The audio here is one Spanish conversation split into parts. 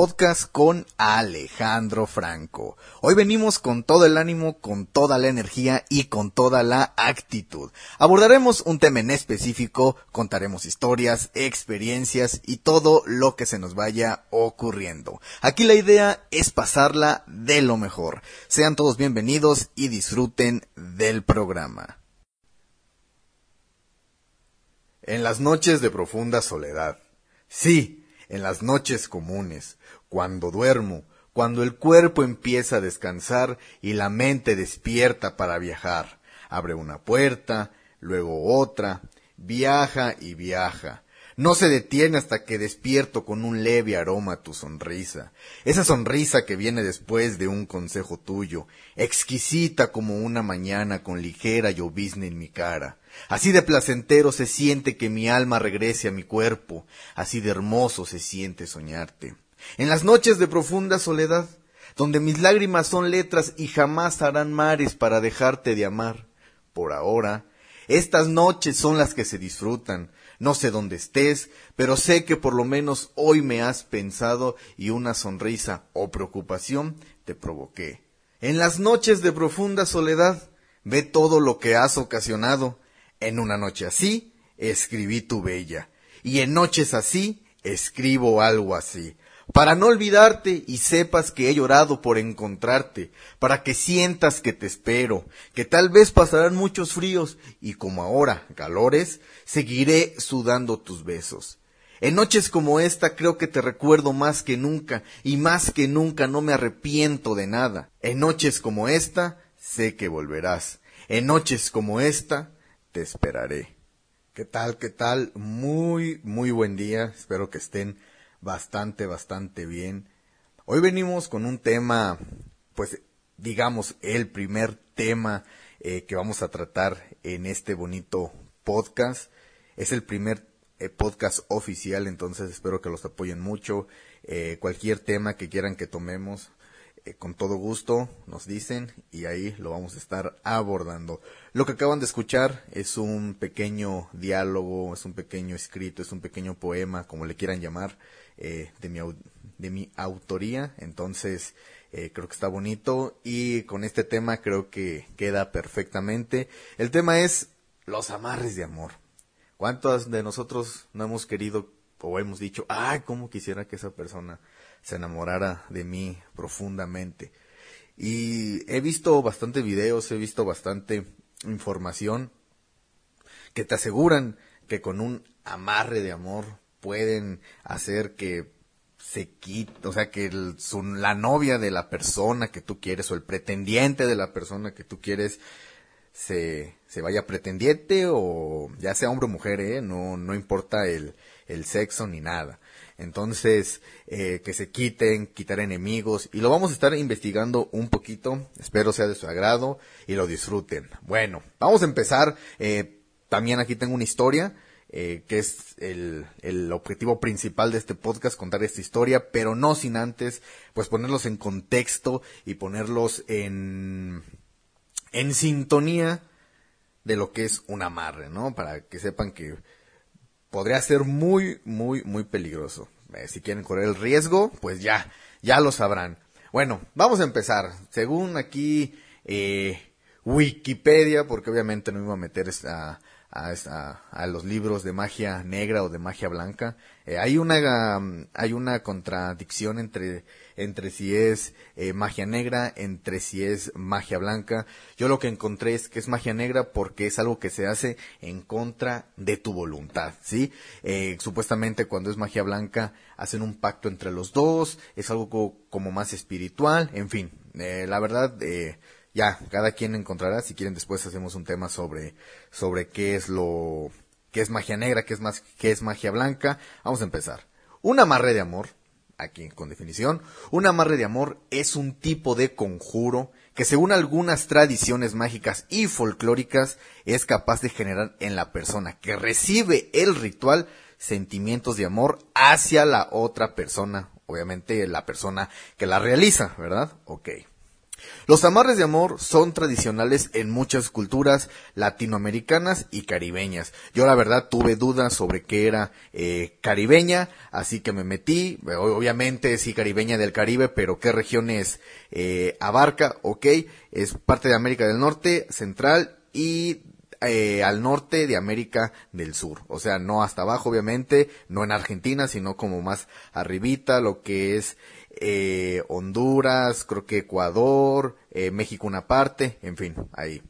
podcast con Alejandro Franco. Hoy venimos con todo el ánimo, con toda la energía y con toda la actitud. Abordaremos un tema en específico, contaremos historias, experiencias y todo lo que se nos vaya ocurriendo. Aquí la idea es pasarla de lo mejor. Sean todos bienvenidos y disfruten del programa. En las noches de profunda soledad. Sí, en las noches comunes, cuando duermo, cuando el cuerpo empieza a descansar y la mente despierta para viajar. Abre una puerta, luego otra, viaja y viaja. No se detiene hasta que despierto con un leve aroma tu sonrisa, esa sonrisa que viene después de un consejo tuyo, exquisita como una mañana con ligera llovizna en mi cara. Así de placentero se siente que mi alma regrese a mi cuerpo, así de hermoso se siente soñarte. En las noches de profunda soledad, donde mis lágrimas son letras y jamás harán mares para dejarte de amar. Por ahora, estas noches son las que se disfrutan. No sé dónde estés, pero sé que por lo menos hoy me has pensado y una sonrisa o preocupación te provoqué. En las noches de profunda soledad, ve todo lo que has ocasionado en una noche así, escribí tu bella, y en noches así, escribo algo así, para no olvidarte y sepas que he llorado por encontrarte, para que sientas que te espero, que tal vez pasarán muchos fríos, y como ahora calores, seguiré sudando tus besos. En noches como esta creo que te recuerdo más que nunca, y más que nunca no me arrepiento de nada. En noches como esta sé que volverás. En noches como esta te esperaré. ¿Qué tal? ¿Qué tal? Muy, muy buen día. Espero que estén bastante, bastante bien. Hoy venimos con un tema, pues digamos, el primer tema eh, que vamos a tratar en este bonito podcast. Es el primer eh, podcast oficial, entonces espero que los apoyen mucho. Eh, cualquier tema que quieran que tomemos, eh, con todo gusto nos dicen y ahí lo vamos a estar abordando. Lo que acaban de escuchar es un pequeño diálogo, es un pequeño escrito, es un pequeño poema, como le quieran llamar, eh, de, mi, de mi autoría. Entonces, eh, creo que está bonito y con este tema creo que queda perfectamente. El tema es los amarres de amor. ¿Cuántos de nosotros no hemos querido o hemos dicho, ay, cómo quisiera que esa persona se enamorara de mí profundamente. Y he visto bastante videos, he visto bastante información que te aseguran que con un amarre de amor pueden hacer que se quite, o sea, que el, la novia de la persona que tú quieres o el pretendiente de la persona que tú quieres se, se vaya pretendiente o ya sea hombre o mujer, ¿eh? no, no importa el, el sexo ni nada. Entonces, eh, que se quiten, quitar enemigos, y lo vamos a estar investigando un poquito, espero sea de su agrado y lo disfruten. Bueno, vamos a empezar, eh, también aquí tengo una historia, eh, que es el, el, objetivo principal de este podcast, contar esta historia, pero no sin antes, pues ponerlos en contexto y ponerlos en, en sintonía de lo que es un amarre, ¿no? Para que sepan que podría ser muy, muy, muy peligroso. Eh, si quieren correr el riesgo, pues ya, ya lo sabrán. Bueno, vamos a empezar. Según aquí eh, Wikipedia, porque obviamente no iba a meter a, a, a, los libros de magia negra o de magia blanca. Eh, hay una um, hay una contradicción entre entre si es eh, magia negra, entre si es magia blanca. Yo lo que encontré es que es magia negra porque es algo que se hace en contra de tu voluntad, ¿sí? Eh, supuestamente cuando es magia blanca hacen un pacto entre los dos, es algo como, más espiritual, en fin. la verdad, ya, cada quien encontrará, si quieren después hacemos un tema sobre, sobre qué es lo, qué es magia negra, qué es, más, qué es magia blanca. Vamos a empezar. Un amarre de amor, aquí con definición, un amarre de amor es un tipo de conjuro que según algunas tradiciones mágicas y folclóricas es capaz de generar en la persona que recibe el ritual sentimientos de amor hacia la otra persona, obviamente la persona que la realiza, ¿verdad? Ok. Los amarres de amor son tradicionales en muchas culturas latinoamericanas y caribeñas. Yo la verdad tuve dudas sobre qué era eh, caribeña, así que me metí. Obviamente sí caribeña del Caribe, pero qué regiones eh, abarca, ok. Es parte de América del Norte, Central y eh, al norte de América del Sur. O sea, no hasta abajo, obviamente, no en Argentina, sino como más arribita, lo que es eh, Honduras, creo que Ecuador, eh, México una parte, en fin, ahí.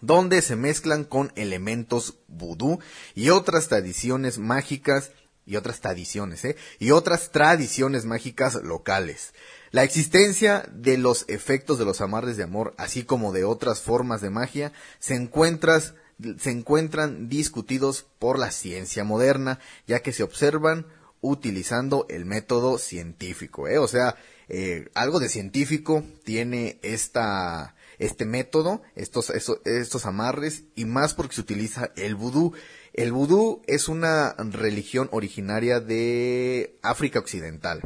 Donde se mezclan con elementos vudú y otras tradiciones mágicas y otras tradiciones, ¿eh? Y otras tradiciones mágicas locales. La existencia de los efectos de los amarres de amor, así como de otras formas de magia, se, encuentras, se encuentran discutidos por la ciencia moderna, ya que se observan utilizando el método científico. ¿eh? O sea, eh, algo de científico tiene esta, este método, estos, estos, amarres, y más porque se utiliza el vudú. El vudú es una religión originaria de África Occidental,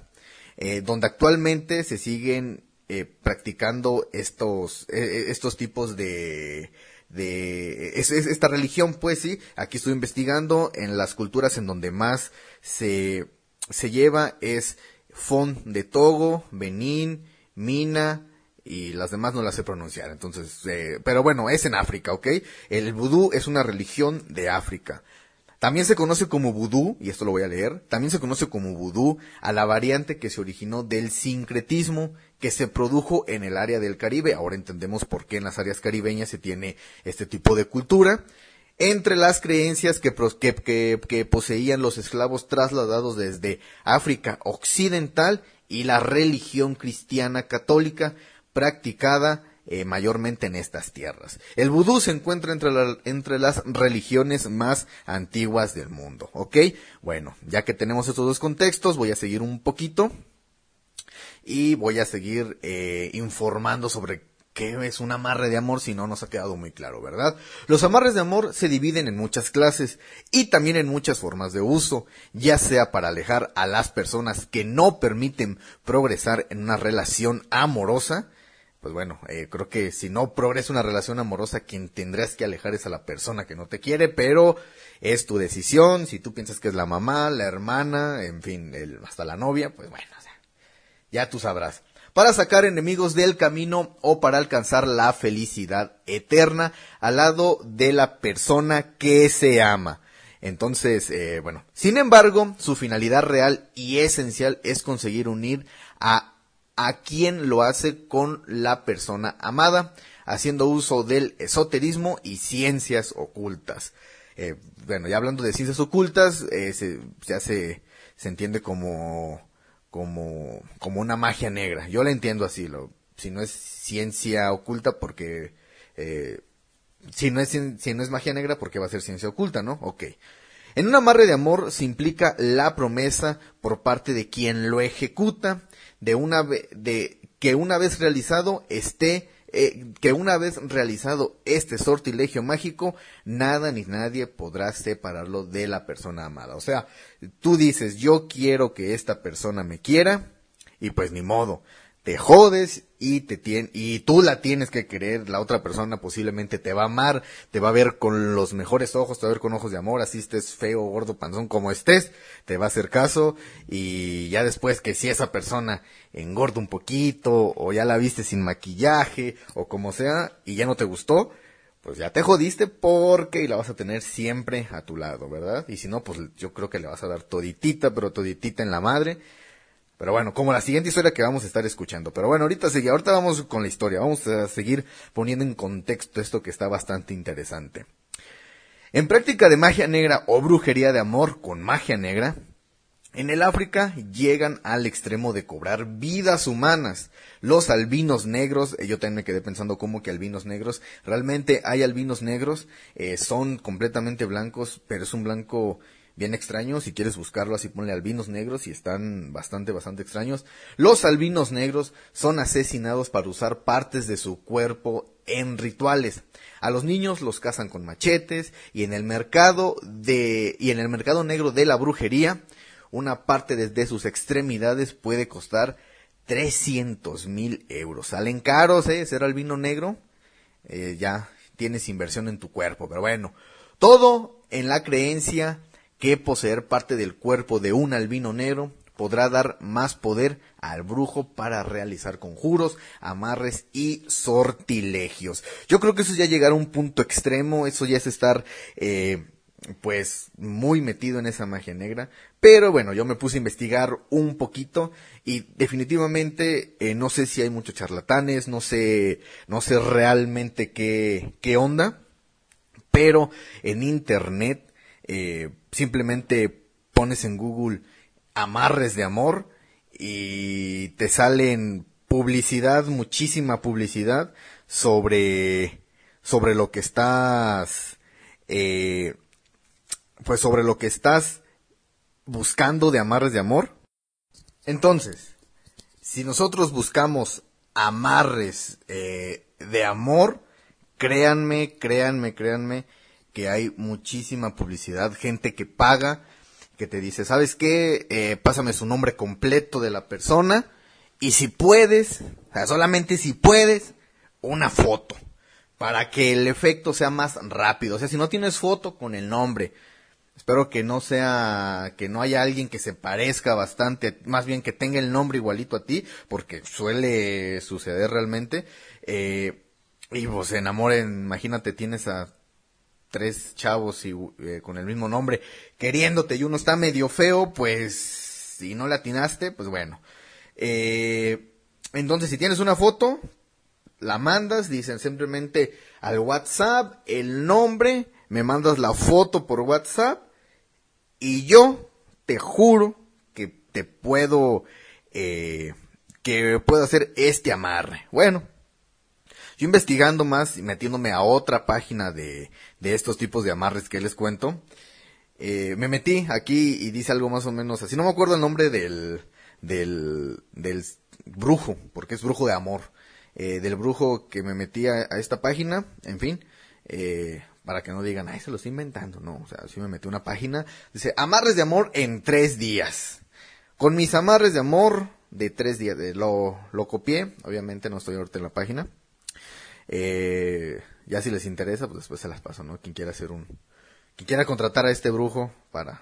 eh, donde actualmente se siguen eh, practicando estos, estos tipos de, de es, esta religión, pues sí, aquí estoy investigando en las culturas en donde más se, se lleva es Fon de Togo, Benín, Mina y las demás no las sé pronunciar, entonces, eh, pero bueno, es en África, ¿ok? El vudú es una religión de África. También se conoce como vudú, y esto lo voy a leer, también se conoce como vudú a la variante que se originó del sincretismo que se produjo en el área del Caribe. Ahora entendemos por qué en las áreas caribeñas se tiene este tipo de cultura. Entre las creencias que, que, poseían los esclavos trasladados desde África Occidental y la religión cristiana católica practicada eh, mayormente en estas tierras. El vudú se encuentra entre, entre las religiones más antiguas del mundo, ¿ok? Bueno, ya que tenemos estos dos contextos, voy a seguir un poquito y voy a seguir eh, informando sobre qué es un amarre de amor si no nos ha quedado muy claro, ¿verdad? Los amarres de amor se dividen en muchas clases y también en muchas formas de uso, ya sea para alejar a las personas que no permiten progresar en una relación amorosa, pues bueno, eh, creo que si no progresa una relación amorosa, quien tendrás que alejar es a la persona que no te quiere, pero es tu decisión, si tú piensas que es la mamá, la hermana, en fin, el, hasta la novia, pues bueno, o sea, ya tú sabrás. Para sacar enemigos del camino o para alcanzar la felicidad eterna al lado de la persona que se ama. Entonces, eh, bueno, sin embargo, su finalidad real y esencial es conseguir unir a a quien lo hace con la persona amada, haciendo uso del esoterismo y ciencias ocultas. Eh, bueno, ya hablando de ciencias ocultas, eh, se, se, hace, se entiende como, como, como una magia negra. Yo la entiendo así, lo, si no es ciencia oculta porque, eh, si no es, si no es magia negra porque va a ser ciencia oculta, ¿no? Ok. En un amarre de amor se implica la promesa por parte de quien lo ejecuta de una de que una vez realizado esté eh, que una vez realizado este sortilegio mágico, nada ni nadie podrá separarlo de la persona amada. O sea, tú dices, yo quiero que esta persona me quiera, y pues ni modo te jodes y te tiene, y tú la tienes que querer, la otra persona posiblemente te va a amar, te va a ver con los mejores ojos, te va a ver con ojos de amor, así estés feo, gordo, panzón, como estés, te va a hacer caso, y ya después que si esa persona engorda un poquito, o ya la viste sin maquillaje, o como sea, y ya no te gustó, pues ya te jodiste porque la vas a tener siempre a tu lado, ¿verdad? Y si no, pues yo creo que le vas a dar toditita, pero toditita en la madre, pero bueno, como la siguiente historia que vamos a estar escuchando. Pero bueno, ahorita sigue, ahorita vamos con la historia. Vamos a seguir poniendo en contexto esto que está bastante interesante. En práctica de magia negra o brujería de amor con magia negra, en el África llegan al extremo de cobrar vidas humanas. Los albinos negros, eh, yo también me quedé pensando cómo que albinos negros, realmente hay albinos negros, eh, son completamente blancos, pero es un blanco bien extraño. Si quieres buscarlo así, ponle albinos negros y están bastante, bastante extraños. Los albinos negros son asesinados para usar partes de su cuerpo en rituales. A los niños los cazan con machetes y en el mercado de, y en el mercado negro de la brujería, una parte de, sus extremidades puede costar 300 mil euros. Salen caros, ¿eh? Ser albino negro. Eh, ya tienes inversión en tu cuerpo. Pero bueno, todo en la creencia que poseer parte del cuerpo de un albino negro podrá dar más poder al brujo para realizar conjuros, amarres y sortilegios. Yo creo que eso ya llegar a un punto extremo, eso ya es estar eh, pues muy metido en esa magia negra. Pero bueno, yo me puse a investigar un poquito y definitivamente eh, no sé si hay muchos charlatanes, no sé, no sé realmente qué, qué onda. Pero en internet eh, simplemente pones en Google amarres de amor y te salen publicidad, muchísima publicidad sobre, sobre lo que estás, eh, pues sobre lo que estás buscando de amarres de amor. Entonces, si nosotros buscamos amarres eh, de amor, créanme, créanme, créanme que hay muchísima publicidad, gente que paga, que te dice, ¿sabes qué? Eh, pásame su nombre completo de la persona y si puedes, o sea, solamente si puedes, una foto para que el efecto sea más rápido. O sea, si no tienes foto con el nombre, Espero que no sea, que no haya alguien que se parezca bastante, más bien que tenga el nombre igualito a ti, porque suele suceder realmente. Eh, y pues se enamoren, imagínate, tienes a tres chavos y, eh, con el mismo nombre queriéndote y uno está medio feo, pues si no le atinaste, pues bueno. Eh, entonces, si tienes una foto, la mandas, dicen simplemente al WhatsApp el nombre, me mandas la foto por WhatsApp y yo te juro que te puedo, eh, que puedo hacer este amarre. Bueno, yo investigando más y metiéndome a otra página de, de estos tipos de amarres que les cuento, eh, me metí aquí y dice algo más o menos así. No me acuerdo el nombre del, del, del brujo, porque es brujo de amor. Eh, del brujo que me metí a, esta página, en fin. Eh, para que no digan, ay, se lo estoy inventando. No, o sea, sí me metí una página. Dice, amarres de amor en tres días. Con mis amarres de amor de tres días. lo, lo copié, obviamente no estoy ahorita en la página. Eh, ya si les interesa, pues después se las paso, ¿no? Quien quiera hacer un, quien quiera contratar a este brujo para,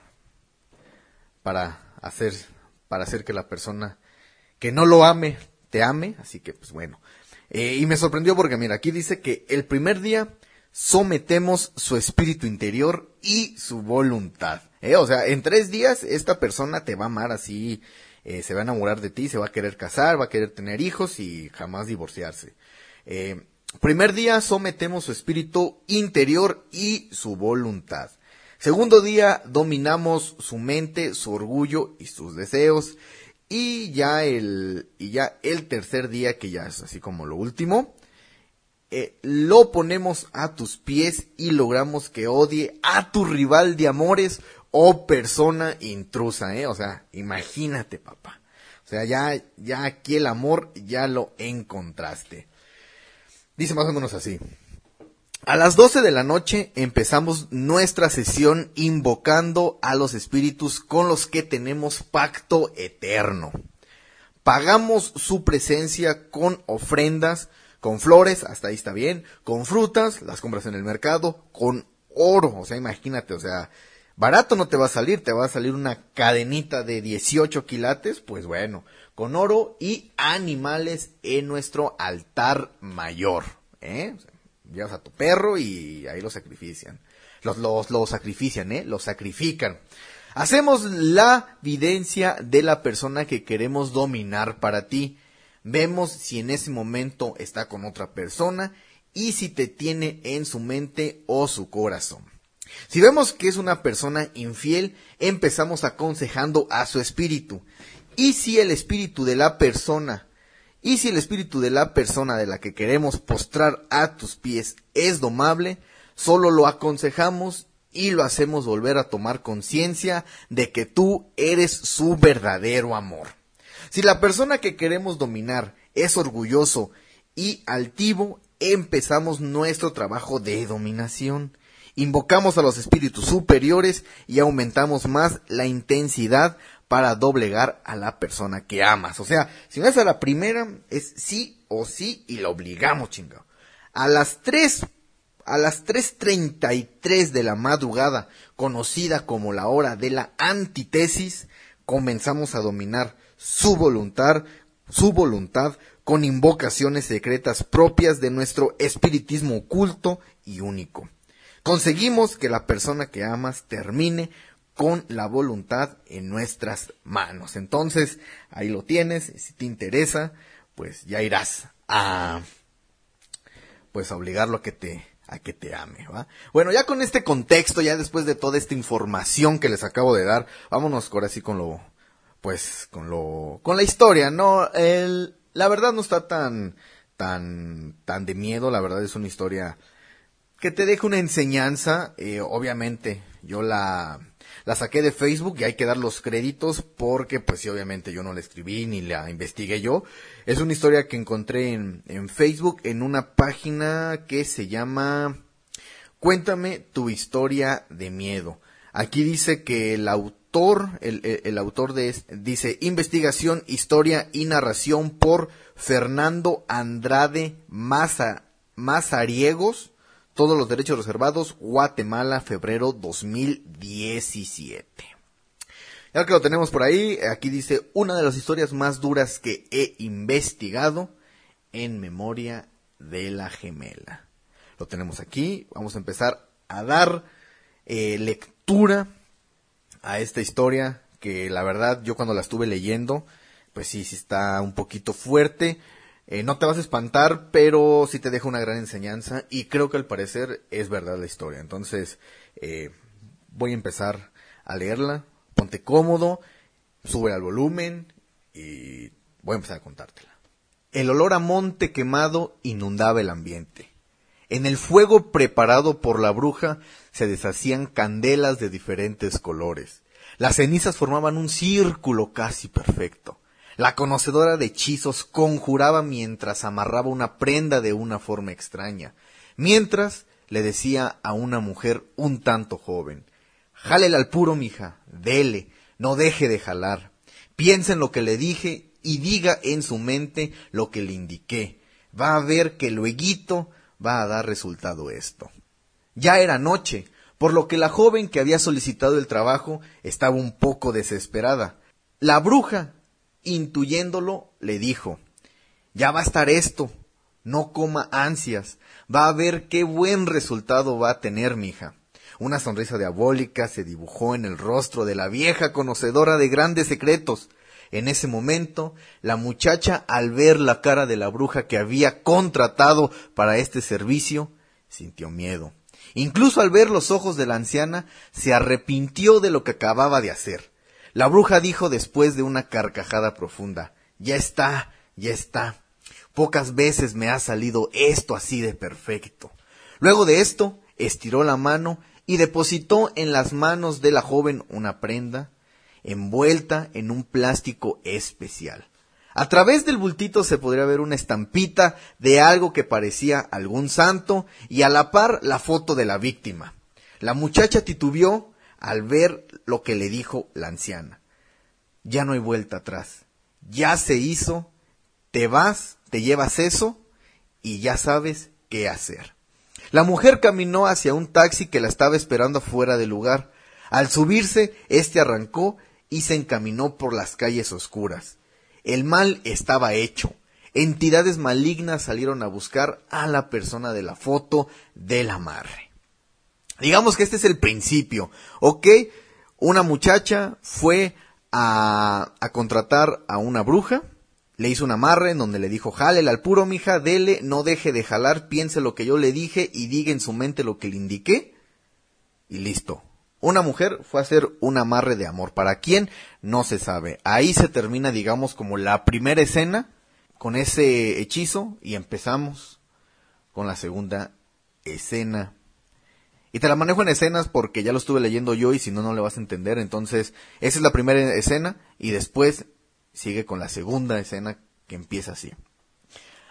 para hacer, para hacer que la persona que no lo ame, te ame. Así que, pues bueno. Eh, y me sorprendió porque, mira, aquí dice que el primer día sometemos su espíritu interior y su voluntad. ¿eh? O sea, en tres días esta persona te va a amar así, eh, se va a enamorar de ti, se va a querer casar, va a querer tener hijos y jamás divorciarse. Eh, primer día sometemos su espíritu interior y su voluntad. Segundo día dominamos su mente, su orgullo y sus deseos. Y ya el, y ya el tercer día, que ya es así como lo último, eh, lo ponemos a tus pies y logramos que odie a tu rival de amores o persona intrusa, ¿eh? O sea, imagínate, papá. O sea, ya, ya aquí el amor ya lo encontraste. Dice más o menos así. A las 12 de la noche empezamos nuestra sesión invocando a los espíritus con los que tenemos pacto eterno. Pagamos su presencia con ofrendas, con flores, hasta ahí está bien, con frutas, las compras en el mercado, con oro, o sea, imagínate, o sea, barato no te va a salir, te va a salir una cadenita de 18 quilates, pues bueno, con oro y animales en nuestro altar mayor, ¿eh? llevas a tu perro y ahí lo sacrifician. Los, los, lo sacrifician, ¿eh? Lo sacrifican. Hacemos la videncia de la persona que queremos dominar para ti. Vemos si en ese momento está con otra persona y si te tiene en su mente o su corazón. Si vemos que es una persona infiel, empezamos aconsejando a su espíritu. Y si el espíritu de la persona, y si el espíritu de la persona de la que queremos postrar a tus pies es domable, solo lo aconsejamos y lo hacemos volver a tomar conciencia de que tú eres su verdadero amor. Si la persona que queremos dominar es orgulloso y altivo, empezamos nuestro trabajo de dominación. Invocamos a los espíritus superiores y aumentamos más la intensidad para doblegar a la persona que amas. O sea, si no es a la primera, es sí o sí y la obligamos, chingado. A las 3, a las 3.33 de la madrugada, conocida como la hora de la antítesis, comenzamos a dominar su voluntad, su voluntad con invocaciones secretas propias de nuestro espiritismo oculto y único. Conseguimos que la persona que amas termine con la voluntad en nuestras manos. Entonces, ahí lo tienes, si te interesa, pues ya irás a pues a obligarlo a que te a que te ame, ¿va? Bueno, ya con este contexto, ya después de toda esta información que les acabo de dar, vámonos ahora sí con lo pues con lo con la historia, no el la verdad no está tan tan tan de miedo, la verdad es una historia que te deja una enseñanza, eh, obviamente yo la saqué de Facebook y hay que dar los créditos porque pues sí, obviamente yo no la escribí ni la investigué yo. Es una historia que encontré en, Facebook en una página que se llama Cuéntame tu historia de miedo. Aquí dice que el autor, el, el, autor de dice investigación, historia y narración por Fernando Andrade Maza, Mazariegos todos los derechos reservados, Guatemala, febrero 2017. Ya que lo tenemos por ahí, aquí dice una de las historias más duras que he investigado en memoria de la gemela. Lo tenemos aquí, vamos a empezar a dar eh, lectura a esta historia que la verdad yo cuando la estuve leyendo, pues sí, sí está un poquito fuerte. Eh, no te vas a espantar, pero sí te deja una gran enseñanza y creo que al parecer es verdad la historia. Entonces, eh, voy a empezar a leerla. Ponte cómodo, sube al volumen y voy a empezar a contártela. El olor a monte quemado inundaba el ambiente. En el fuego preparado por la bruja se deshacían candelas de diferentes colores. Las cenizas formaban un círculo casi perfecto. La conocedora de hechizos conjuraba mientras amarraba una prenda de una forma extraña, mientras le decía a una mujer un tanto joven, Jálele al puro, mija, dele, no deje de jalar. Piensa en lo que le dije y diga en su mente lo que le indiqué. Va a ver que luego va a dar resultado esto. Ya era noche, por lo que la joven que había solicitado el trabajo estaba un poco desesperada. La bruja intuyéndolo, le dijo, ya va a estar esto, no coma ansias, va a ver qué buen resultado va a tener, mija. Una sonrisa diabólica se dibujó en el rostro de la vieja conocedora de grandes secretos. En ese momento, la muchacha, al ver la cara de la bruja que había contratado para este servicio, sintió miedo. Incluso al ver los ojos de la anciana, se arrepintió de lo que acababa de hacer. La bruja dijo después de una carcajada profunda, Ya está, ya está. Pocas veces me ha salido esto así de perfecto. Luego de esto, estiró la mano y depositó en las manos de la joven una prenda envuelta en un plástico especial. A través del bultito se podría ver una estampita de algo que parecía algún santo y a la par la foto de la víctima. La muchacha titubeó al ver lo que le dijo la anciana. Ya no hay vuelta atrás. Ya se hizo, te vas, te llevas eso y ya sabes qué hacer. La mujer caminó hacia un taxi que la estaba esperando fuera del lugar. Al subirse, éste arrancó y se encaminó por las calles oscuras. El mal estaba hecho. Entidades malignas salieron a buscar a la persona de la foto del amarre. Digamos que este es el principio, ¿ok? Una muchacha fue a, contratar a una bruja, le hizo un amarre en donde le dijo, jálele al puro, mija, dele, no deje de jalar, piense lo que yo le dije y diga en su mente lo que le indiqué. Y listo. Una mujer fue a hacer un amarre de amor. ¿Para quién? No se sabe. Ahí se termina, digamos, como la primera escena con ese hechizo y empezamos con la segunda escena y te la manejo en escenas porque ya lo estuve leyendo yo y si no, no le vas a entender. Entonces, esa es la primera escena y después sigue con la segunda escena que empieza así.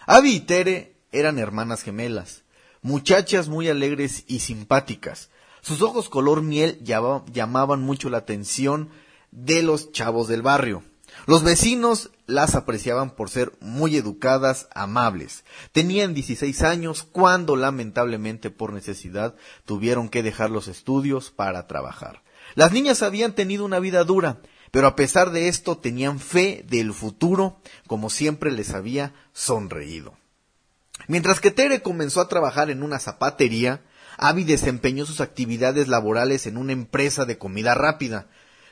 Abby y Tere eran hermanas gemelas, muchachas muy alegres y simpáticas. Sus ojos color miel llamaban mucho la atención de los chavos del barrio. Los vecinos las apreciaban por ser muy educadas, amables. Tenían 16 años cuando lamentablemente por necesidad tuvieron que dejar los estudios para trabajar. Las niñas habían tenido una vida dura, pero a pesar de esto tenían fe del futuro, como siempre les había sonreído. Mientras que Tere comenzó a trabajar en una zapatería, Abby desempeñó sus actividades laborales en una empresa de comida rápida.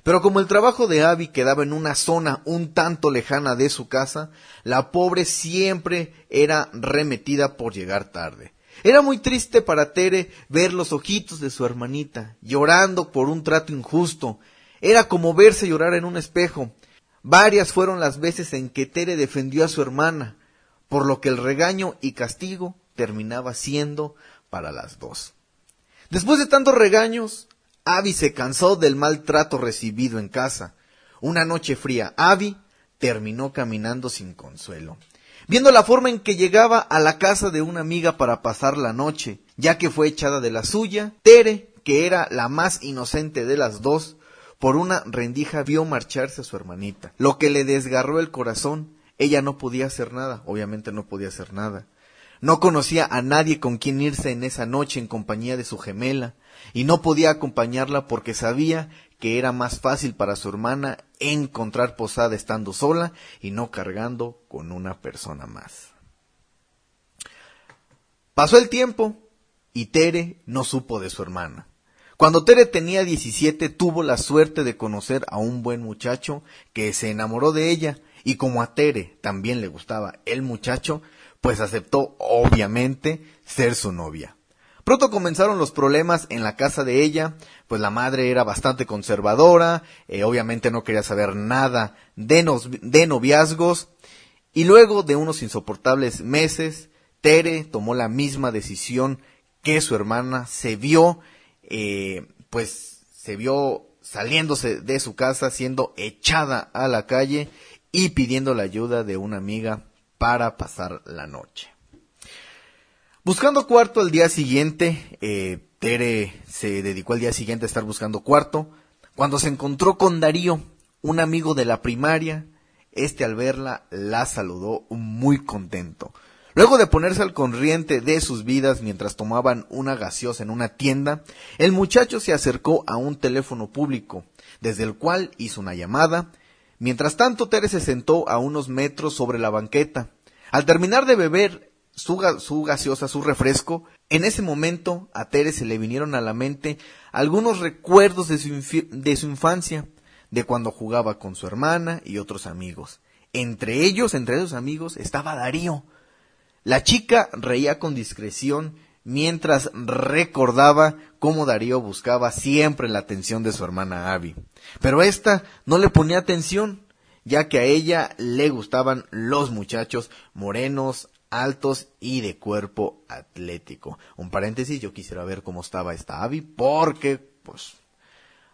Pero como el trabajo de Abby quedaba en una zona un tanto lejana de su casa, la pobre siempre era remetida por llegar tarde. Era muy triste para Tere ver los ojitos de su hermanita, llorando por un trato injusto. Era como verse llorar en un espejo. Varias fueron las veces en que Tere defendió a su hermana, por lo que el regaño y castigo terminaba siendo para las dos. Después de tantos regaños, Abby se cansó del maltrato recibido en casa. Una noche fría, Abby terminó caminando sin consuelo, viendo la forma en que llegaba a la casa de una amiga para pasar la noche, ya que fue echada de la suya, Tere, que era la más inocente de las dos, por una rendija vio marcharse a su hermanita, lo que le desgarró el corazón. Ella no podía hacer nada, obviamente no podía hacer nada. No conocía a nadie con quien irse en esa noche en compañía de su gemela, y no podía acompañarla porque sabía que era más fácil para su hermana encontrar posada estando sola y no cargando con una persona más. Pasó el tiempo y Tere no supo de su hermana. Cuando Tere tenía 17 tuvo la suerte de conocer a un buen muchacho que se enamoró de ella y como a Tere también le gustaba el muchacho, pues aceptó obviamente ser su novia. Pronto comenzaron los problemas en la casa de ella, pues la madre era bastante conservadora, eh, obviamente no quería saber nada de, de noviazgos, y luego de unos insoportables meses, Tere tomó la misma decisión que su hermana, se vio, eh, pues se vio saliéndose de su casa, siendo echada a la calle y pidiendo la ayuda de una amiga para pasar la noche. Buscando cuarto al día siguiente, eh, Tere se dedicó al día siguiente a estar buscando cuarto, cuando se encontró con Darío, un amigo de la primaria. Este al verla la saludó muy contento. Luego de ponerse al corriente de sus vidas mientras tomaban una gaseosa en una tienda, el muchacho se acercó a un teléfono público, desde el cual hizo una llamada Mientras tanto, Tere se sentó a unos metros sobre la banqueta. Al terminar de beber su, gaseosa, su refresco, en ese momento a Tere se le vinieron a la mente algunos recuerdos de su, infancia, de cuando jugaba con su hermana y otros amigos. Entre ellos, entre esos amigos, estaba Darío. La chica reía con discreción mientras recordaba cómo Darío buscaba siempre la atención de su hermana Abby. Pero ésta no le ponía atención, ya que a ella le gustaban los muchachos morenos, altos y de cuerpo atlético. Un paréntesis, yo quisiera ver cómo estaba esta Abby, porque, pues,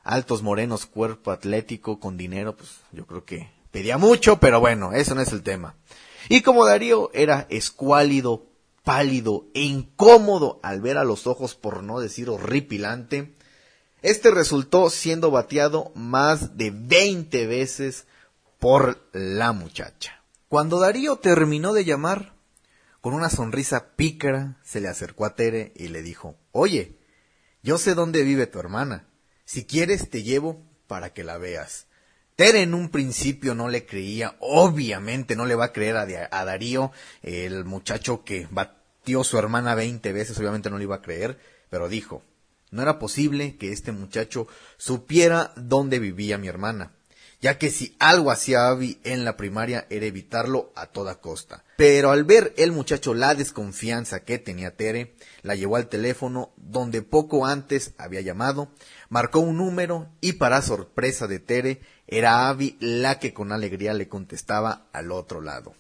altos morenos, cuerpo atlético, con dinero, pues, yo creo que pedía mucho, pero bueno, eso no es el tema. Y como Darío era escuálido, pálido e incómodo al ver a los ojos, por no decir horripilante, este resultó siendo bateado más de 20 veces por la muchacha. Cuando Darío terminó de llamar, con una sonrisa pícara se le acercó a Tere y le dijo, Oye, yo sé dónde vive tu hermana. Si quieres te llevo para que la veas. Tere en un principio no le creía, obviamente no le va a creer a, Darío, el muchacho que batió su hermana veinte veces, obviamente no le iba a creer, pero dijo, no era posible que este muchacho supiera dónde vivía mi hermana, ya que si algo hacía Abby en la primaria era evitarlo a toda costa. Pero al ver el muchacho la desconfianza que tenía Tere, la llevó al teléfono donde poco antes había llamado, marcó un número y para sorpresa de Tere era Abby la que con alegría le contestaba al otro lado.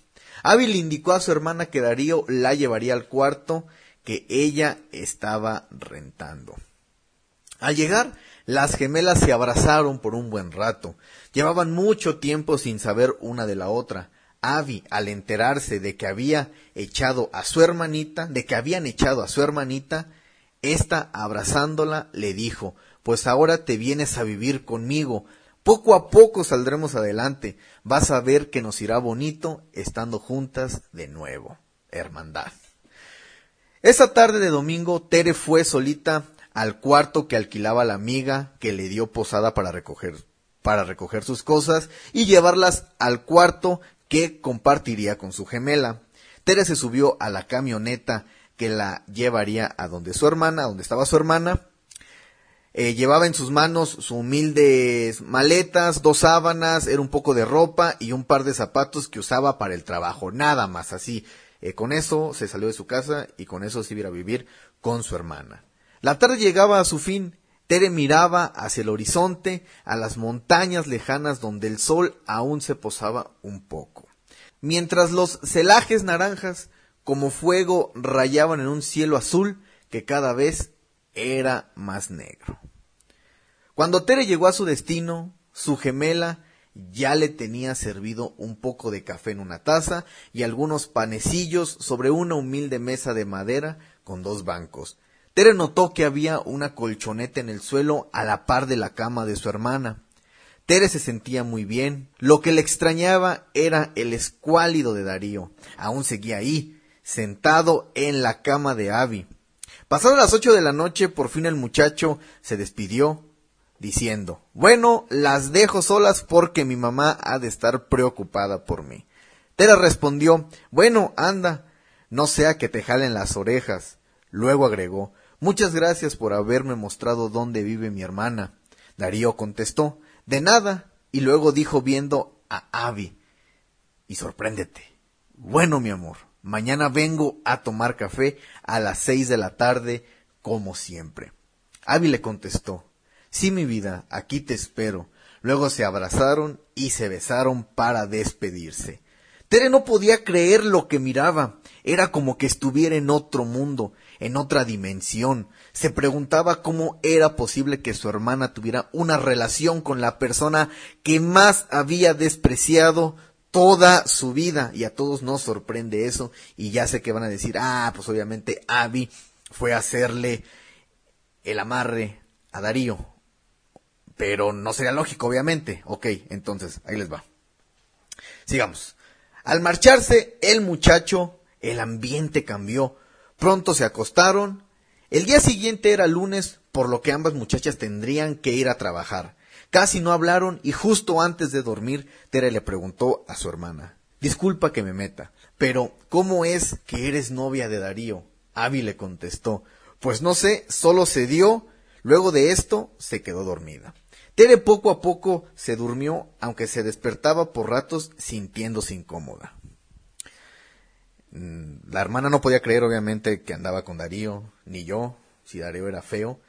Abby le indicó a su hermana que Darío la llevaría al cuarto que ella estaba rentando. Al llegar, las gemelas se abrazaron por un buen rato. Llevaban mucho tiempo sin saber una de la otra. Abby, al enterarse de que había echado a su hermanita, de que habían echado a su hermanita, ésta abrazándola le dijo, pues ahora te vienes a vivir conmigo, Poco a poco saldremos adelante. Vas a ver que nos irá bonito estando juntas de nuevo. Hermandad. Esa tarde de domingo, Tere fue solita al cuarto que alquilaba la amiga que le dio posada para recoger, para recoger sus cosas y llevarlas al cuarto que compartiría con su gemela. Tere se subió a la camioneta que la llevaría a donde su hermana, donde estaba su hermana. Eh, llevaba en sus manos sus humildes maletas, dos sábanas, era un poco de ropa y un par de zapatos que usaba para el trabajo, nada más así. Eh, con eso se salió de su casa y con eso se iba a vivir con su hermana. La tarde llegaba a su fin. Tere miraba hacia el horizonte, a las montañas lejanas donde el sol aún se posaba un poco. Mientras los celajes naranjas como fuego rayaban en un cielo azul que cada vez era más negro. Cuando Tere llegó a su destino, su gemela ya le tenía servido un poco de café en una taza y algunos panecillos sobre una humilde mesa de madera con dos bancos. Tere notó que había una colchoneta en el suelo a la par de la cama de su hermana. Tere se sentía muy bien. Lo que le extrañaba era el escuálido de Darío. Aún seguía ahí, sentado en la cama de Abby. Pasadas las ocho de la noche, por fin el muchacho se despidió, diciendo, bueno, las dejo solas porque mi mamá ha de estar preocupada por mí. Tere respondió, bueno, anda, no sea que te jalen las orejas. Luego agregó, Muchas gracias por haberme mostrado dónde vive mi hermana. Darío contestó, de nada, y luego dijo viendo a Abby, y sorpréndete. Bueno, mi amor, mañana vengo a tomar café a las seis de la tarde, como siempre. Abby le contestó, sí, mi vida, aquí te espero. Luego se abrazaron y se besaron para despedirse. Tere no podía creer lo que miraba. Era como que estuviera en otro mundo, en otra dimensión. Se preguntaba cómo era posible que su hermana tuviera una relación con la persona que más había despreciado toda su vida. Y a todos nos sorprende eso. Y ya sé que van a decir, ah, pues obviamente Abby fue a hacerle el amarre a Darío. Pero no sería lógico, obviamente. Ok, entonces, ahí les va. Sigamos. Al marcharse, el muchacho, el ambiente cambió. Pronto se acostaron. El día siguiente era lunes, por lo que ambas muchachas tendrían que ir a trabajar. Casi no hablaron y justo antes de dormir, Tere le preguntó a su hermana. Disculpa que me meta, pero ¿cómo es que eres novia de Darío? Abby le contestó. Pues no sé, solo se dio. Luego de esto se quedó dormida. Tere poco a poco se durmió, aunque se despertaba por ratos sintiéndose incómoda. Mm, la hermana no podía creer, obviamente, que andaba con Darío, ni yo, si Darío era feo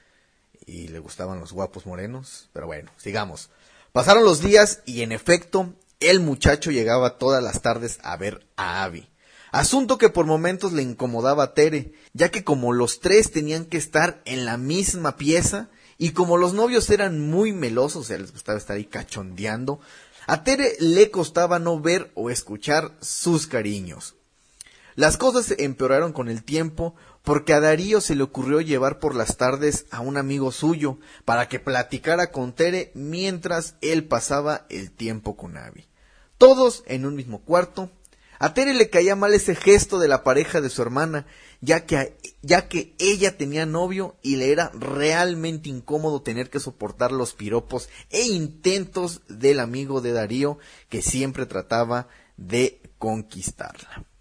y le gustaban los guapos morenos. Pero bueno, sigamos. Pasaron los días y en efecto, el muchacho llegaba todas las tardes a ver a Abby. Asunto que por momentos le incomodaba a Tere, ya que como los tres tenían que estar en la misma pieza, y como los novios eran muy melosos, o sea, les gustaba estar ahí cachondeando, a Tere le costaba no ver o escuchar sus cariños. Las cosas empeoraron con el tiempo porque a Darío se le ocurrió llevar por las tardes a un amigo suyo para que platicara con Tere mientras él pasaba el tiempo con Abby. Todos en un mismo cuarto. A Tere le caía mal ese gesto de la pareja de su hermana, ya que, ya que ella tenía novio y le era realmente incómodo tener que soportar los piropos e intentos del amigo de Darío que siempre trataba de conquistarla.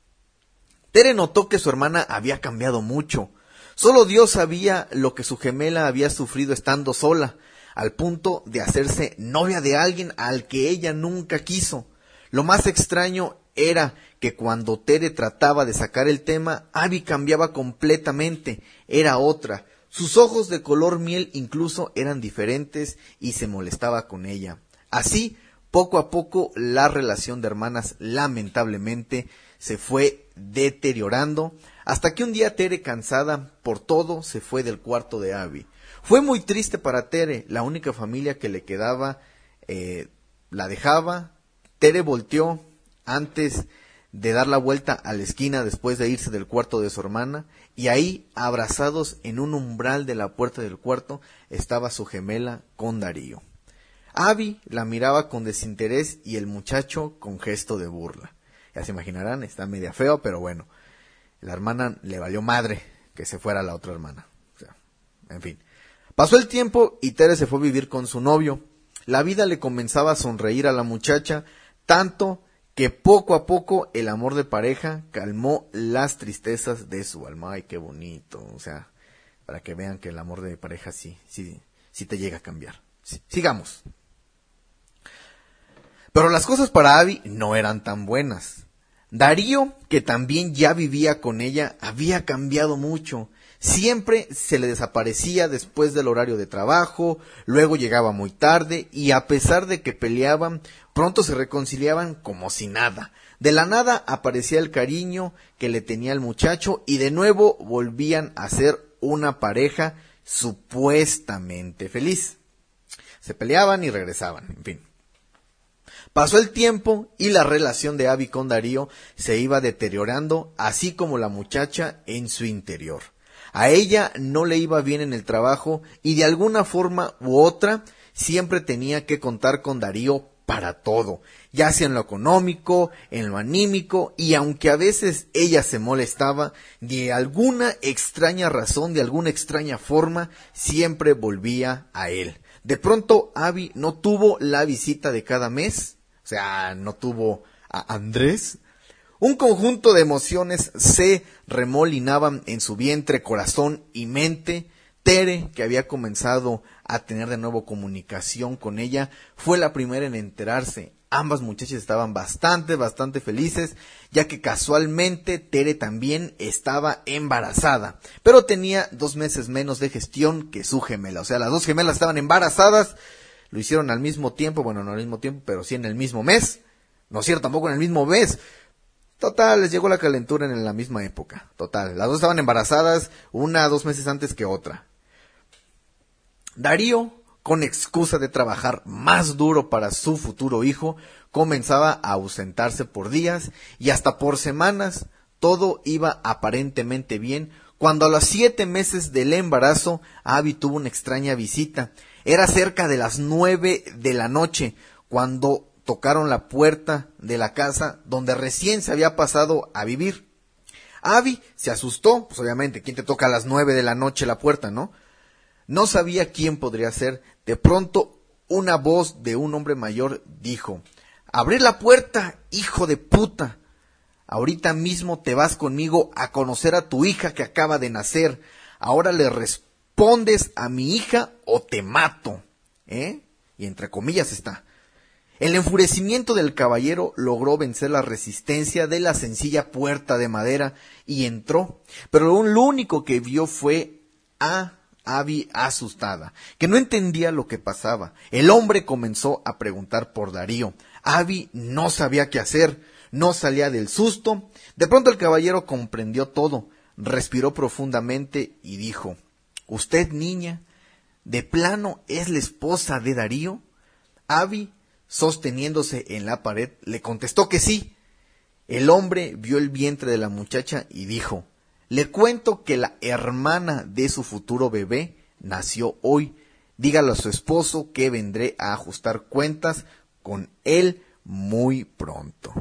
Tere notó que su hermana había cambiado mucho. Solo Dios sabía lo que su gemela había sufrido estando sola, al punto de hacerse novia de alguien al que ella nunca quiso. Lo más extraño era que cuando Tere trataba de sacar el tema, Abby cambiaba completamente, era otra. Sus ojos de color miel incluso eran diferentes y se molestaba con ella. Así, poco a poco, la relación de hermanas lamentablemente se fue deteriorando hasta que un día Tere, cansada por todo, se fue del cuarto de Abby. Fue muy triste para Tere, la única familia que le quedaba eh, la dejaba. Tere volteó antes de dar la vuelta a la esquina después de irse del cuarto de su hermana, y ahí, abrazados en un umbral de la puerta del cuarto, estaba su gemela con Darío. Abby la miraba con desinterés y el muchacho con gesto de burla. Ya se imaginarán, está media feo, pero bueno. La hermana le valió madre que se fuera la otra hermana. O sea, en fin. Pasó el tiempo y Tere se fue a vivir con su novio. La vida le comenzaba a sonreír a la muchacha, tanto que poco a poco el amor de pareja calmó las tristezas de su alma. Ay, qué bonito. O sea, para que vean que el amor de pareja sí, sí, sí te llega a cambiar. sigamos. Pero las cosas para Abby no eran tan buenas. Darío, que también ya vivía con ella, había cambiado mucho. Siempre se le desaparecía después del horario de trabajo, luego llegaba muy tarde y a pesar de que peleaban, pronto se reconciliaban como si nada. De la nada aparecía el cariño que le tenía el muchacho y de nuevo volvían a ser una pareja supuestamente feliz. Se peleaban y regresaban, en fin. Pasó el tiempo y la relación de Abby con Darío se iba deteriorando, así como la muchacha en su interior. A ella no le iba bien en el trabajo y de alguna forma u otra siempre tenía que contar con Darío para todo, ya sea en lo económico, en lo anímico, y aunque a veces ella se molestaba, de alguna extraña razón, de alguna extraña forma, siempre volvía a él. De pronto Abby no tuvo la visita de cada mes, sea, no tuvo a Andrés. Un conjunto de emociones se remolinaban en su vientre, corazón y mente. Tere, que había comenzado a tener de nuevo comunicación con ella, fue la primera en enterarse. Ambas muchachas estaban bastante, bastante felices, ya que casualmente Tere también estaba embarazada, pero tenía dos meses menos de gestión que su gemela. O sea, las dos gemelas estaban embarazadas lo hicieron al mismo tiempo, bueno, no al mismo tiempo, pero sí en el mismo mes. No es cierto, tampoco en el mismo mes. Total, les llegó la calentura en la misma época. Total, las dos estaban embarazadas una dos meses antes que otra. Darío, con excusa de trabajar más duro para su futuro hijo, comenzaba a ausentarse por días y hasta por semanas. Todo iba aparentemente bien, cuando a los siete meses del embarazo, Abby tuvo una extraña visita era cerca de las nueve de la noche cuando tocaron la puerta de la casa donde recién se había pasado a vivir. Abby se asustó, pues obviamente, ¿quién te toca a las nueve de la noche la puerta, no? No sabía quién podría ser. De pronto, una voz de un hombre mayor dijo, Abre la puerta, hijo de puta. Ahorita mismo te vas conmigo a conocer a tu hija que acaba de nacer. Ahora le respondo respondes a mi hija o te mato. ¿Eh? Y entre comillas está. El enfurecimiento del caballero logró vencer la resistencia de la sencilla puerta de madera y entró. Pero lo único que vio fue a Abby asustada, que no entendía lo que pasaba. El hombre comenzó a preguntar por Darío. Abby no sabía qué hacer, no salía del susto. De pronto el caballero comprendió todo, respiró profundamente y dijo ¿Usted, niña, de plano es la esposa de Darío? Abby, sosteniéndose en la pared, le contestó que sí. El hombre vio el vientre de la muchacha y dijo, le cuento que la hermana de su futuro bebé nació hoy. Dígalo a su esposo que vendré a ajustar cuentas con él muy pronto.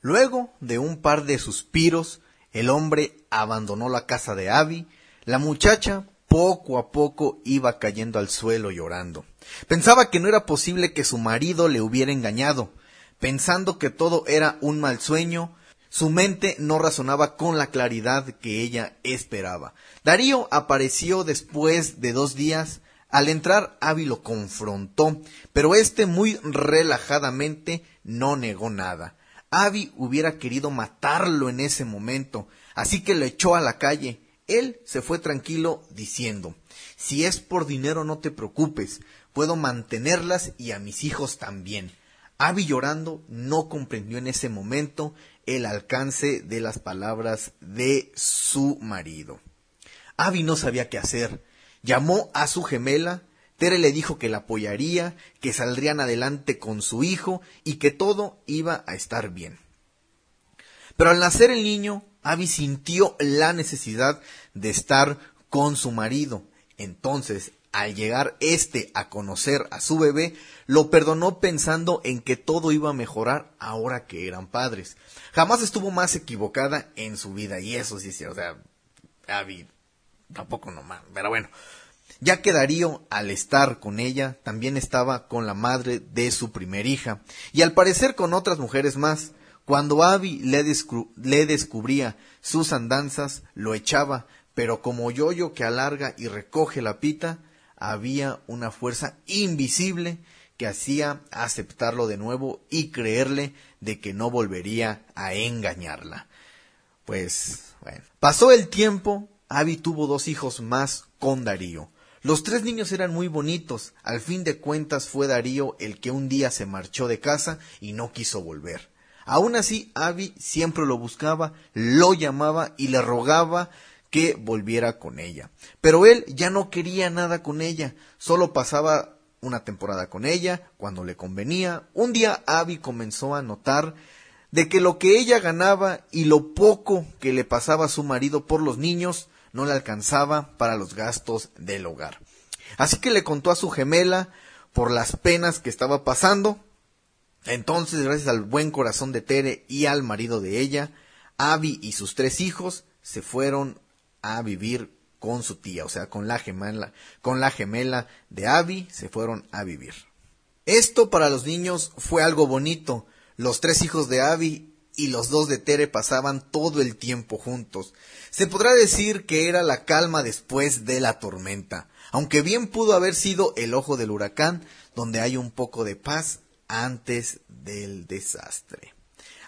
Luego de un par de suspiros, el hombre abandonó la casa de Abby. La muchacha poco a poco iba cayendo al suelo llorando. Pensaba que no era posible que su marido le hubiera engañado. Pensando que todo era un mal sueño, su mente no razonaba con la claridad que ella esperaba. Darío apareció después de dos días. Al entrar, Abby lo confrontó, pero éste muy relajadamente no negó nada. Abby hubiera querido matarlo en ese momento, así que lo echó a la calle. Él se fue tranquilo diciendo, si es por dinero no te preocupes, puedo mantenerlas y a mis hijos también. Abby llorando no comprendió en ese momento el alcance de las palabras de su marido. Abby no sabía qué hacer. Llamó a su gemela, Tere le dijo que la apoyaría, que saldrían adelante con su hijo y que todo iba a estar bien. Pero al nacer el niño, Abby sintió la necesidad de estar con su marido. Entonces al llegar este a conocer a su bebé, lo perdonó pensando en que todo iba a mejorar ahora que eran padres. Jamás estuvo más equivocada en su vida, y eso sí, sí o sea, Abby, tampoco nomás, pero bueno. Ya que Darío, al estar con ella, también estaba con la madre de su primer hija, y al parecer con otras mujeres más. Cuando Abby le, descubría sus andanzas, lo echaba, pero como yoyo que alarga y recoge la pita, había una fuerza invisible que hacía aceptarlo de nuevo y creerle de que no volvería a engañarla. Pues, bueno. Pasó el tiempo, Abby tuvo dos hijos más con Darío. Los tres niños eran muy bonitos. Al fin de cuentas fue Darío el que un día se marchó de casa y no quiso volver. Aún así, Abby siempre lo buscaba, lo llamaba y le rogaba que volviera con ella. Pero él ya no quería nada con ella, solo pasaba una temporada con ella, cuando le convenía. Un día Abby comenzó a notar de que lo que ella ganaba y lo poco que le pasaba a su marido por los niños no le alcanzaba para los gastos del hogar. Así que le contó a su gemela por las penas que estaba pasando. Entonces, gracias al buen corazón de Tere y al marido de ella, Abby y sus tres hijos se fueron a vivir con su tía, o sea, con la gemela, con la gemela de Abby, se fueron a vivir. Esto para los niños fue algo bonito. Los tres hijos de Abby y los dos de Tere pasaban todo el tiempo juntos. Se podrá decir que era la calma después de la tormenta, aunque bien pudo haber sido el ojo del huracán, donde hay un poco de paz antes del desastre.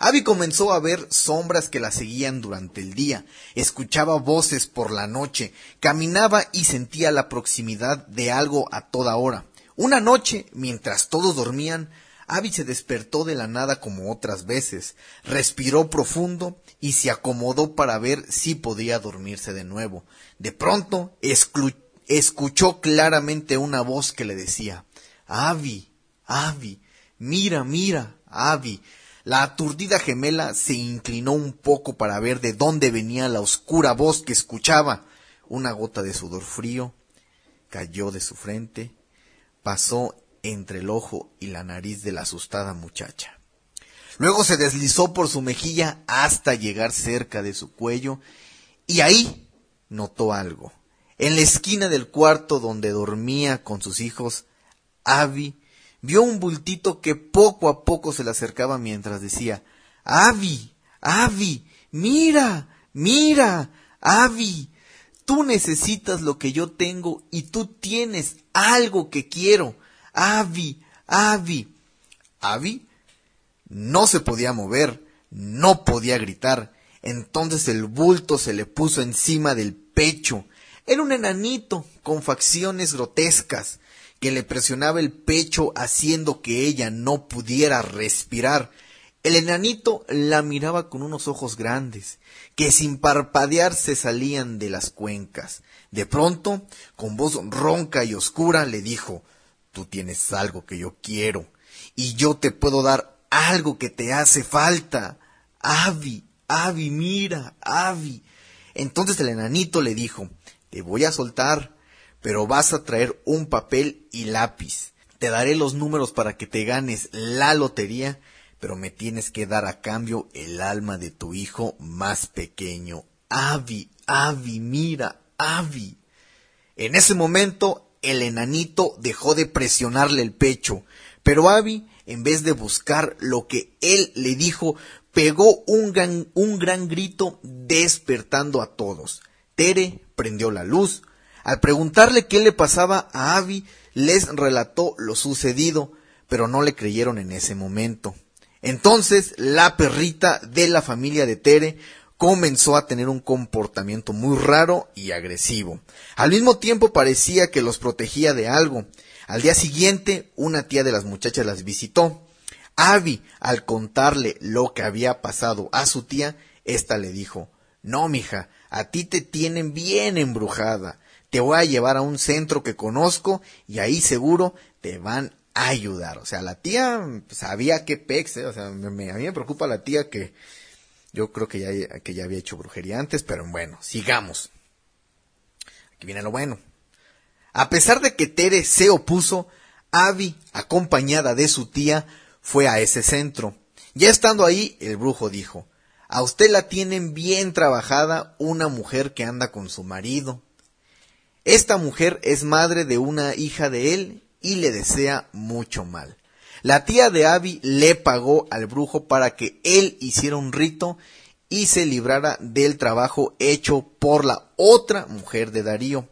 Abby comenzó a ver sombras que la seguían durante el día, escuchaba voces por la noche, caminaba y sentía la proximidad de algo a toda hora. Una noche, mientras todos dormían, Abby se despertó de la nada como otras veces, respiró profundo y se acomodó para ver si podía dormirse de nuevo. De pronto escuchó claramente una voz que le decía Abby, Abby, mira, mira, Abby, la aturdida gemela se inclinó un poco para ver de dónde venía la oscura voz que escuchaba. Una gota de sudor frío cayó de su frente, pasó entre el ojo y la nariz de la asustada muchacha. Luego se deslizó por su mejilla hasta llegar cerca de su cuello y ahí notó algo. En la esquina del cuarto donde dormía con sus hijos, Abby vio un bultito que poco a poco se le acercaba mientras decía Avi, Avi, mira, mira, Avi, tú necesitas lo que yo tengo y tú tienes algo que quiero. Avi, Avi. Avi no se podía mover, no podía gritar. Entonces el bulto se le puso encima del pecho. Era un enanito con facciones grotescas que le presionaba el pecho haciendo que ella no pudiera respirar. El enanito la miraba con unos ojos grandes, que sin parpadear se salían de las cuencas. De pronto, con voz ronca y oscura, le dijo Tú tienes algo que yo quiero, y yo te puedo dar algo que te hace falta. Avi, Avi, mira, Avi. Entonces el enanito le dijo Te voy a soltar, pero vas a traer un papel y lápiz. Te daré los números para que te ganes la lotería, pero me tienes que dar a cambio el alma de tu hijo más pequeño. Avi, Avi, mira, Avi. En ese momento el enanito dejó de presionarle el pecho, pero Avi, en vez de buscar lo que él le dijo, pegó un gran, un gran grito despertando a todos. Tere prendió la luz, al preguntarle qué le pasaba a Abby, les relató lo sucedido, pero no le creyeron en ese momento. Entonces, la perrita de la familia de Tere comenzó a tener un comportamiento muy raro y agresivo. Al mismo tiempo parecía que los protegía de algo. Al día siguiente, una tía de las muchachas las visitó. Abby, al contarle lo que había pasado a su tía, ésta le dijo No, mija, a ti te tienen bien embrujada te voy a llevar a un centro que conozco y ahí seguro te van a ayudar. O sea, la tía sabía qué pex, ¿eh? o sea, a mí me preocupa la tía que yo creo que ya, que ya había hecho brujería antes, pero bueno, sigamos. Aquí viene lo bueno. A pesar de que Tere se opuso, Abby, acompañada de su tía, fue a ese centro. Ya estando ahí, el brujo dijo, a usted la tienen bien trabajada una mujer que anda con su marido. Esta mujer es madre de una hija de él y le desea mucho mal. La tía de Abby le pagó al brujo para que él hiciera un rito y se librara del trabajo hecho por la otra mujer de Darío.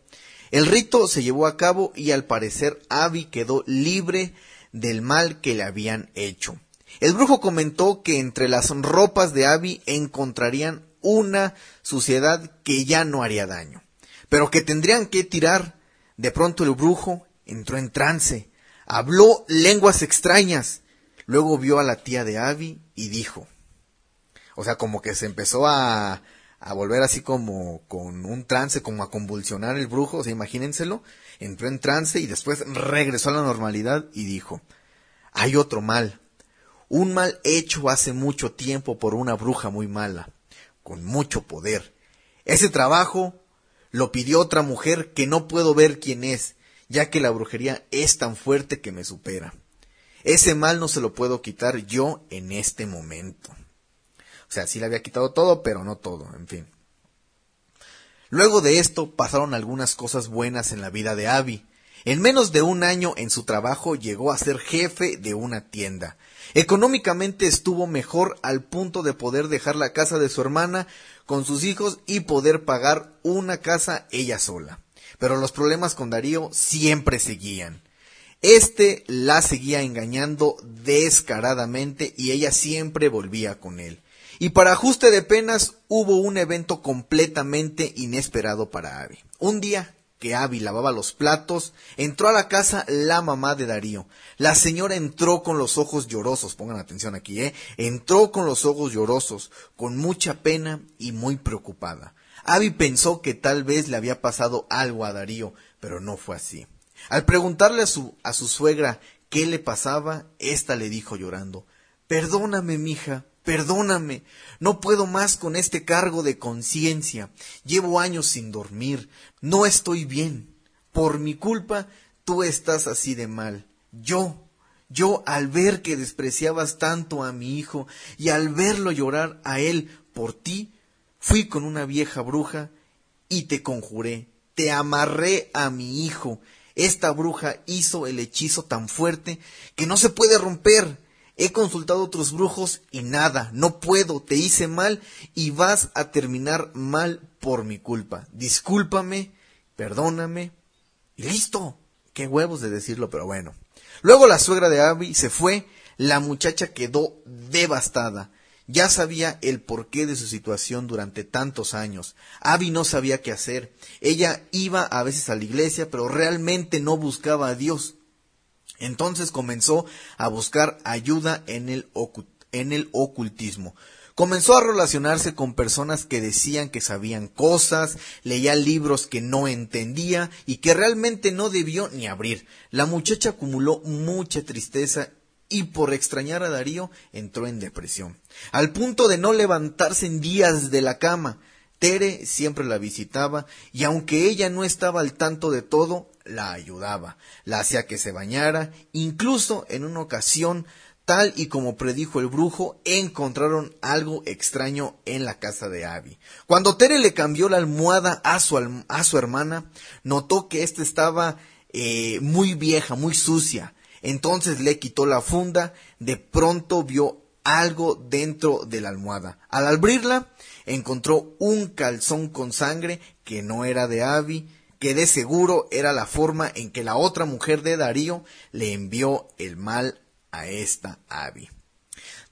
El rito se llevó a cabo y al parecer Abby quedó libre del mal que le habían hecho. El brujo comentó que entre las ropas de Abby encontrarían una suciedad que ya no haría daño, pero que tendrían que tirar. De pronto el brujo entró en trance, habló lenguas extrañas, luego vio a la tía de Abby y dijo, o sea, como que se empezó a, a volver así como con un trance, como a convulsionar el brujo, o sea, imagínenselo, entró en trance y después regresó a la normalidad y dijo, hay otro mal, un mal hecho hace mucho tiempo por una bruja muy mala, con mucho poder. Ese trabajo lo pidió otra mujer que no puedo ver quién es, ya que la brujería es tan fuerte que me supera. Ese mal no se lo puedo quitar yo en este momento. O sea, sí le había quitado todo, pero no todo, en fin. Luego de esto pasaron algunas cosas buenas en la vida de Abby. En menos de un año en su trabajo llegó a ser jefe de una tienda. Económicamente estuvo mejor al punto de poder dejar la casa de su hermana con sus hijos y poder pagar una casa ella sola. Pero los problemas con Darío siempre seguían. Este la seguía engañando descaradamente y ella siempre volvía con él. Y para ajuste de penas hubo un evento completamente inesperado para Abby. Un día que Abby lavaba los platos, entró a la casa la mamá de Darío. La señora entró con los ojos llorosos, pongan atención aquí, ¿eh? Entró con los ojos llorosos, con mucha pena y muy preocupada. Abby pensó que tal vez le había pasado algo a Darío, pero no fue así. Al preguntarle a su, a su suegra qué le pasaba, ésta le dijo llorando, Perdóname, mija, Perdóname, no puedo más con este cargo de conciencia. Llevo años sin dormir. No estoy bien. Por mi culpa, tú estás así de mal. Yo, yo al ver que despreciabas tanto a mi hijo y al verlo llorar a él por ti, fui con una vieja bruja y te conjuré, te amarré a mi hijo. Esta bruja hizo el hechizo tan fuerte que no se puede romper He consultado a otros brujos y nada, no puedo, te hice mal y vas a terminar mal por mi culpa. Discúlpame, perdóname y listo. Qué huevos de decirlo, pero bueno. Luego la suegra de Abby se fue, la muchacha quedó devastada. Ya sabía el porqué de su situación durante tantos años. Abby no sabía qué hacer. Ella iba a veces a la iglesia, pero realmente no buscaba a Dios. Entonces comenzó a buscar ayuda en el, ocultismo. Comenzó a relacionarse con personas que decían que sabían cosas, leía libros que no entendía y que realmente no debió ni abrir. La muchacha acumuló mucha tristeza y por extrañar a Darío entró en depresión, al punto de no levantarse en días de la cama. Tere siempre la visitaba y aunque ella no estaba al tanto de todo, la ayudaba, la hacía que se bañara, incluso en una ocasión, tal y como predijo el brujo, encontraron algo extraño en la casa de Abby. Cuando Tere le cambió la almohada a su, a su hermana, notó que ésta estaba eh, muy vieja, muy sucia. Entonces le quitó la funda, de pronto vio algo dentro de la almohada. Al abrirla, encontró un calzón con sangre que no era de Abby, que de seguro era la forma en que la otra mujer de Darío le envió el mal a esta Abby.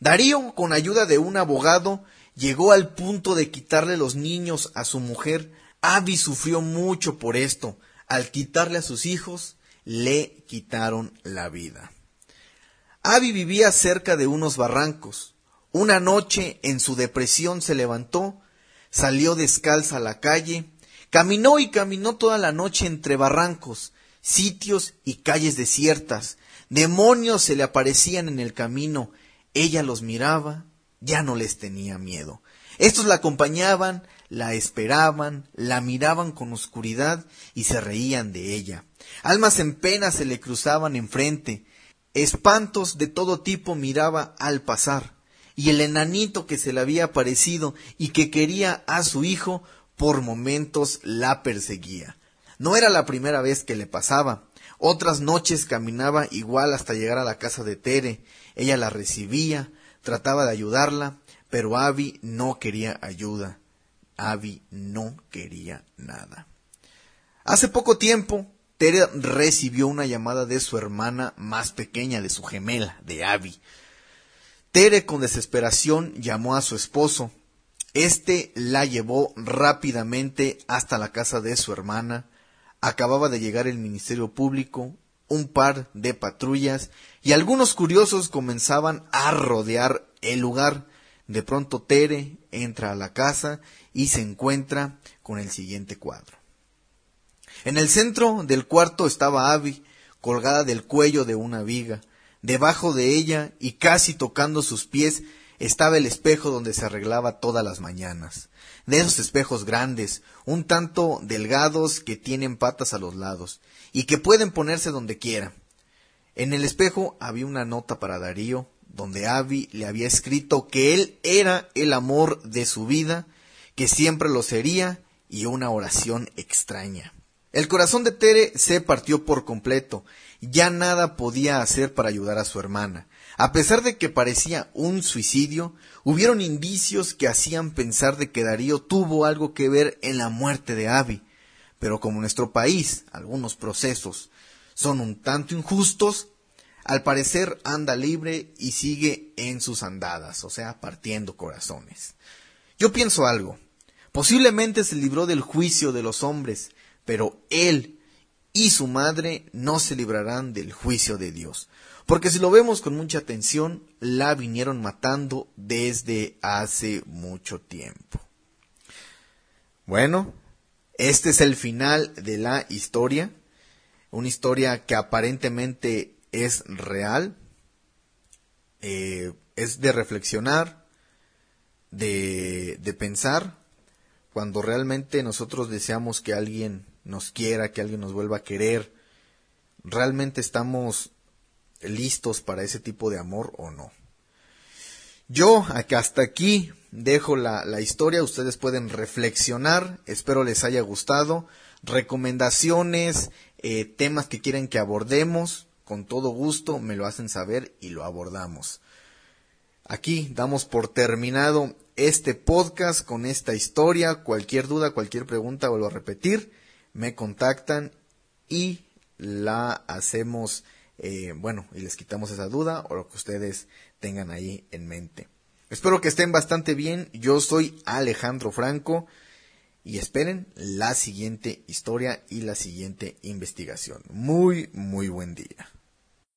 Darío, con ayuda de un abogado, llegó al punto de quitarle los niños a su mujer. Abby sufrió mucho por esto. Al quitarle a sus hijos, le quitaron la vida. Abby vivía cerca de unos barrancos. Una noche, en su depresión, se levantó, salió descalza a la calle, Caminó y caminó toda la noche entre barrancos, sitios y calles desiertas. Demonios se le aparecían en el camino. Ella los miraba, ya no les tenía miedo. Estos la acompañaban, la esperaban, la miraban con oscuridad y se reían de ella. Almas en pena se le cruzaban enfrente. Espantos de todo tipo miraba al pasar. Y el enanito que se le había aparecido y que quería a su hijo, por momentos la perseguía. No era la primera vez que le pasaba. Otras noches caminaba igual hasta llegar a la casa de Tere. Ella la recibía, trataba de ayudarla, pero Abby no quería ayuda. Abby no quería nada. Hace poco tiempo, Tere recibió una llamada de su hermana más pequeña, de su gemela, de Abby. Tere con desesperación llamó a su esposo. Este la llevó rápidamente hasta la casa de su hermana. Acababa de llegar el Ministerio Público, un par de patrullas y algunos curiosos comenzaban a rodear el lugar. De pronto Tere entra a la casa y se encuentra con el siguiente cuadro. En el centro del cuarto estaba Abby, colgada del cuello de una viga. Debajo de ella y casi tocando sus pies estaba el espejo donde se arreglaba todas las mañanas. De esos espejos grandes, un tanto delgados que tienen patas a los lados y que pueden ponerse donde quiera. En el espejo había una nota para Darío, donde Abby le había escrito que él era el amor de su vida, que siempre lo sería, y una oración extraña. El corazón de Tere se partió por completo. Ya nada podía hacer para ayudar a su hermana. A pesar de que parecía un suicidio, hubieron indicios que hacían pensar de que Darío tuvo algo que ver en la muerte de Abby. Pero como en nuestro país algunos procesos son un tanto injustos, al parecer anda libre y sigue en sus andadas, o sea, partiendo corazones. Yo pienso algo. Posiblemente se libró del juicio de los hombres, pero él y su madre no se librarán del juicio de Dios. Porque si lo vemos con mucha atención, la vinieron matando desde hace mucho tiempo. Bueno, este es el final de la historia. Una historia que aparentemente es real. Eh, es de reflexionar, de, de pensar, cuando realmente nosotros deseamos que alguien nos quiera, que alguien nos vuelva a querer, ¿realmente estamos listos para ese tipo de amor o no? Yo hasta aquí dejo la, la, historia, ustedes pueden reflexionar, espero les haya gustado, recomendaciones, eh, temas que quieren que abordemos, con todo gusto me lo hacen saber y lo abordamos. Aquí damos por terminado este podcast con esta historia, cualquier duda, cualquier pregunta, vuelvo a repetir, me contactan y la hacemos, eh, bueno, y les quitamos esa duda o lo que ustedes tengan ahí en mente. Espero que estén bastante bien. Yo soy Alejandro Franco y esperen la siguiente historia y la siguiente investigación. Muy, muy buen día.